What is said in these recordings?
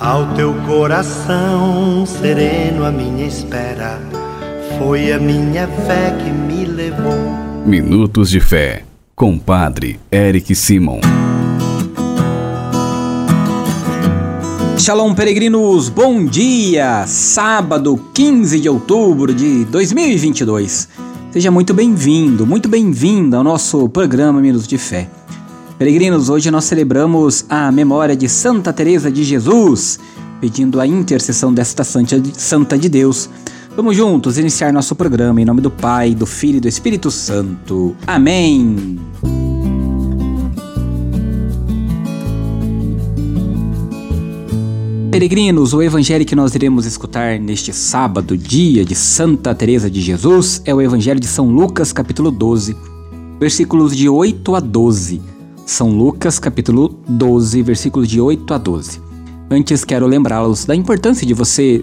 Ao teu coração sereno, a minha espera foi a minha fé que me levou. Minutos de Fé, com Padre Eric Simon. Shalom, peregrinos, bom dia! Sábado 15 de outubro de 2022. Seja muito bem-vindo, muito bem-vinda ao nosso programa Minutos de Fé. Peregrinos, hoje nós celebramos a memória de Santa Teresa de Jesus, pedindo a intercessão desta santa de Deus. Vamos juntos iniciar nosso programa em nome do Pai, do Filho e do Espírito Santo. Amém. Peregrinos, o evangelho que nós iremos escutar neste sábado, dia de Santa Teresa de Jesus, é o evangelho de São Lucas, capítulo 12, versículos de 8 a 12. São Lucas, capítulo 12, versículos de 8 a 12. Antes, quero lembrá-los da importância de você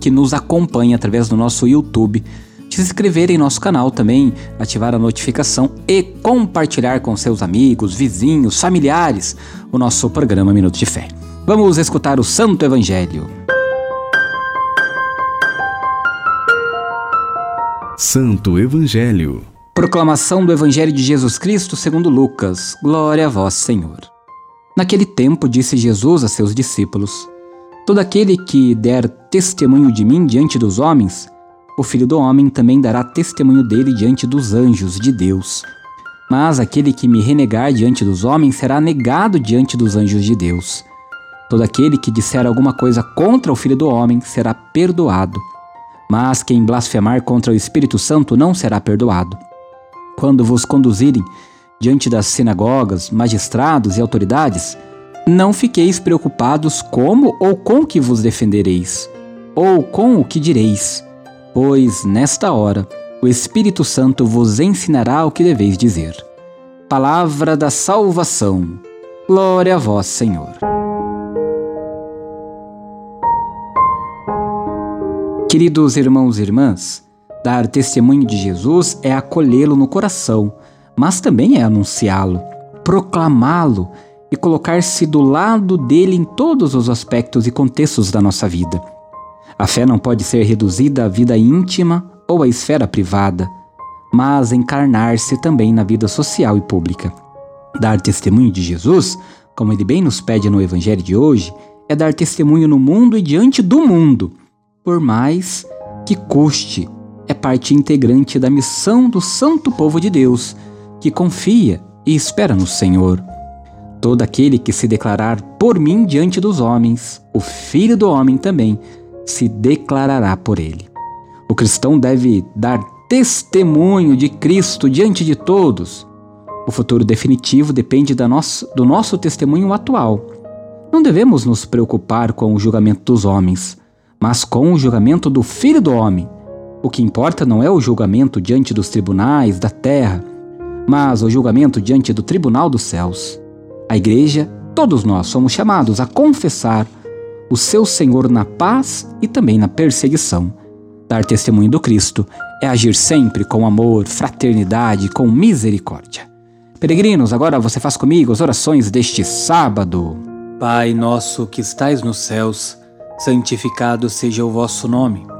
que nos acompanha através do nosso YouTube, de se inscrever em nosso canal também, ativar a notificação e compartilhar com seus amigos, vizinhos, familiares o nosso programa Minuto de Fé. Vamos escutar o Santo Evangelho. Santo Evangelho Proclamação do Evangelho de Jesus Cristo segundo Lucas. Glória a vós, Senhor. Naquele tempo disse Jesus a seus discípulos: Todo aquele que der testemunho de mim diante dos homens, o Filho do homem também dará testemunho dele diante dos anjos de Deus. Mas aquele que me renegar diante dos homens será negado diante dos anjos de Deus. Todo aquele que disser alguma coisa contra o Filho do homem será perdoado. Mas quem blasfemar contra o Espírito Santo não será perdoado quando vos conduzirem diante das sinagogas, magistrados e autoridades, não fiqueis preocupados como ou com que vos defendereis, ou com o que direis, pois nesta hora o Espírito Santo vos ensinará o que deveis dizer. Palavra da salvação. Glória a vós, Senhor. Queridos irmãos e irmãs, Dar testemunho de Jesus é acolhê-lo no coração, mas também é anunciá-lo, proclamá-lo e colocar-se do lado dele em todos os aspectos e contextos da nossa vida. A fé não pode ser reduzida à vida íntima ou à esfera privada, mas encarnar-se também na vida social e pública. Dar testemunho de Jesus, como ele bem nos pede no Evangelho de hoje, é dar testemunho no mundo e diante do mundo, por mais que custe é parte integrante da missão do santo povo de Deus, que confia e espera no Senhor. Todo aquele que se declarar por mim diante dos homens, o Filho do Homem também se declarará por ele. O cristão deve dar testemunho de Cristo diante de todos. O futuro definitivo depende do nosso testemunho atual. Não devemos nos preocupar com o julgamento dos homens, mas com o julgamento do Filho do Homem, o que importa não é o julgamento diante dos tribunais da terra, mas o julgamento diante do tribunal dos céus. A igreja, todos nós somos chamados a confessar o seu Senhor na paz e também na perseguição. Dar testemunho do Cristo é agir sempre com amor, fraternidade, com misericórdia. Peregrinos, agora você faz comigo as orações deste sábado. Pai nosso que estais nos céus, santificado seja o vosso nome.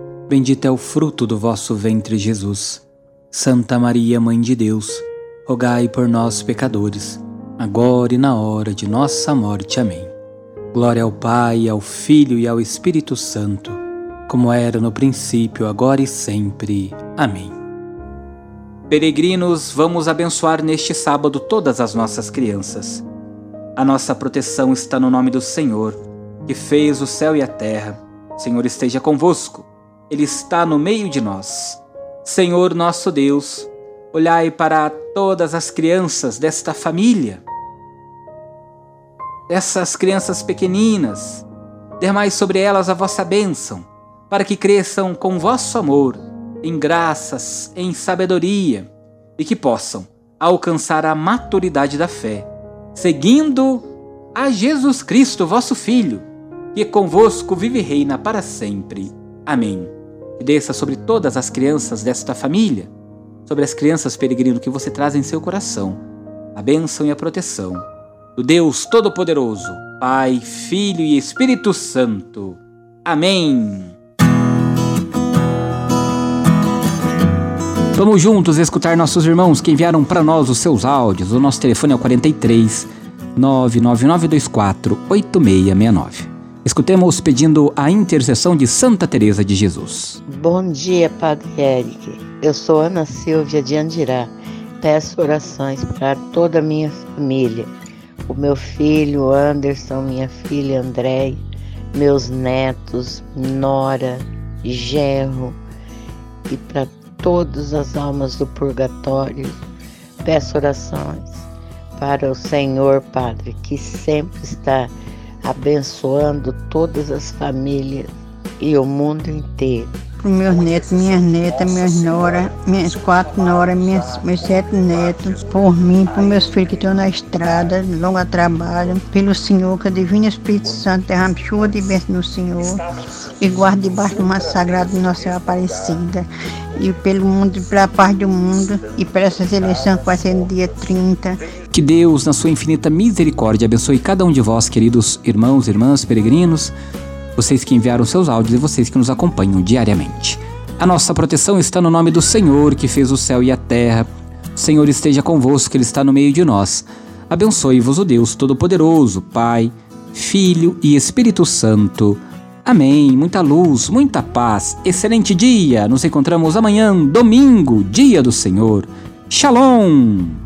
Bendito é o fruto do vosso ventre, Jesus. Santa Maria, Mãe de Deus, rogai por nós, pecadores, agora e na hora de nossa morte. Amém. Glória ao Pai, ao Filho e ao Espírito Santo, como era no princípio, agora e sempre. Amém. Peregrinos, vamos abençoar neste sábado todas as nossas crianças. A nossa proteção está no nome do Senhor, que fez o céu e a terra. O Senhor esteja convosco. Ele está no meio de nós. Senhor nosso Deus, olhai para todas as crianças desta família, dessas crianças pequeninas, dermai sobre elas a vossa bênção, para que cresçam com vosso amor, em graças, em sabedoria, e que possam alcançar a maturidade da fé, seguindo a Jesus Cristo, vosso Filho, que convosco vive e reina para sempre. Amém. E desça sobre todas as crianças desta família, sobre as crianças peregrino que você traz em seu coração, a bênção e a proteção do Deus Todo-Poderoso, Pai, Filho e Espírito Santo. Amém. Vamos juntos escutar nossos irmãos que enviaram para nós os seus áudios. O nosso telefone é o 43 99924 8669. Escutemos pedindo a intercessão de Santa Teresa de Jesus. Bom dia, Padre Eric. Eu sou Ana Silvia de Andirá. Peço orações para toda a minha família o meu filho Anderson, minha filha André, meus netos, Nora, Gerro e para todas as almas do purgatório. Peço orações para o Senhor Padre, que sempre está abençoando todas as famílias e o mundo inteiro para meus netos, minhas netas, minhas noras, minhas quatro noras, minhas, meus sete netos, por mim, por meus filhos que estão na estrada, longa trabalho, pelo Senhor, que a Divina Espírito Santo derrame chuva de bênção no Senhor e guarde debaixo do manto sagrado de Nossa Senhora Aparecida e pelo mundo, pela paz do mundo e para essa eleição que vai ser no dia 30. Que Deus, na sua infinita misericórdia, abençoe cada um de vós, queridos irmãos, irmãs, peregrinos, vocês que enviaram seus áudios e vocês que nos acompanham diariamente. A nossa proteção está no nome do Senhor que fez o céu e a terra. O Senhor esteja convosco, Ele está no meio de nós. Abençoe-vos o Deus Todo-Poderoso, Pai, Filho e Espírito Santo. Amém. Muita luz, muita paz. Excelente dia. Nos encontramos amanhã, domingo, dia do Senhor. Shalom.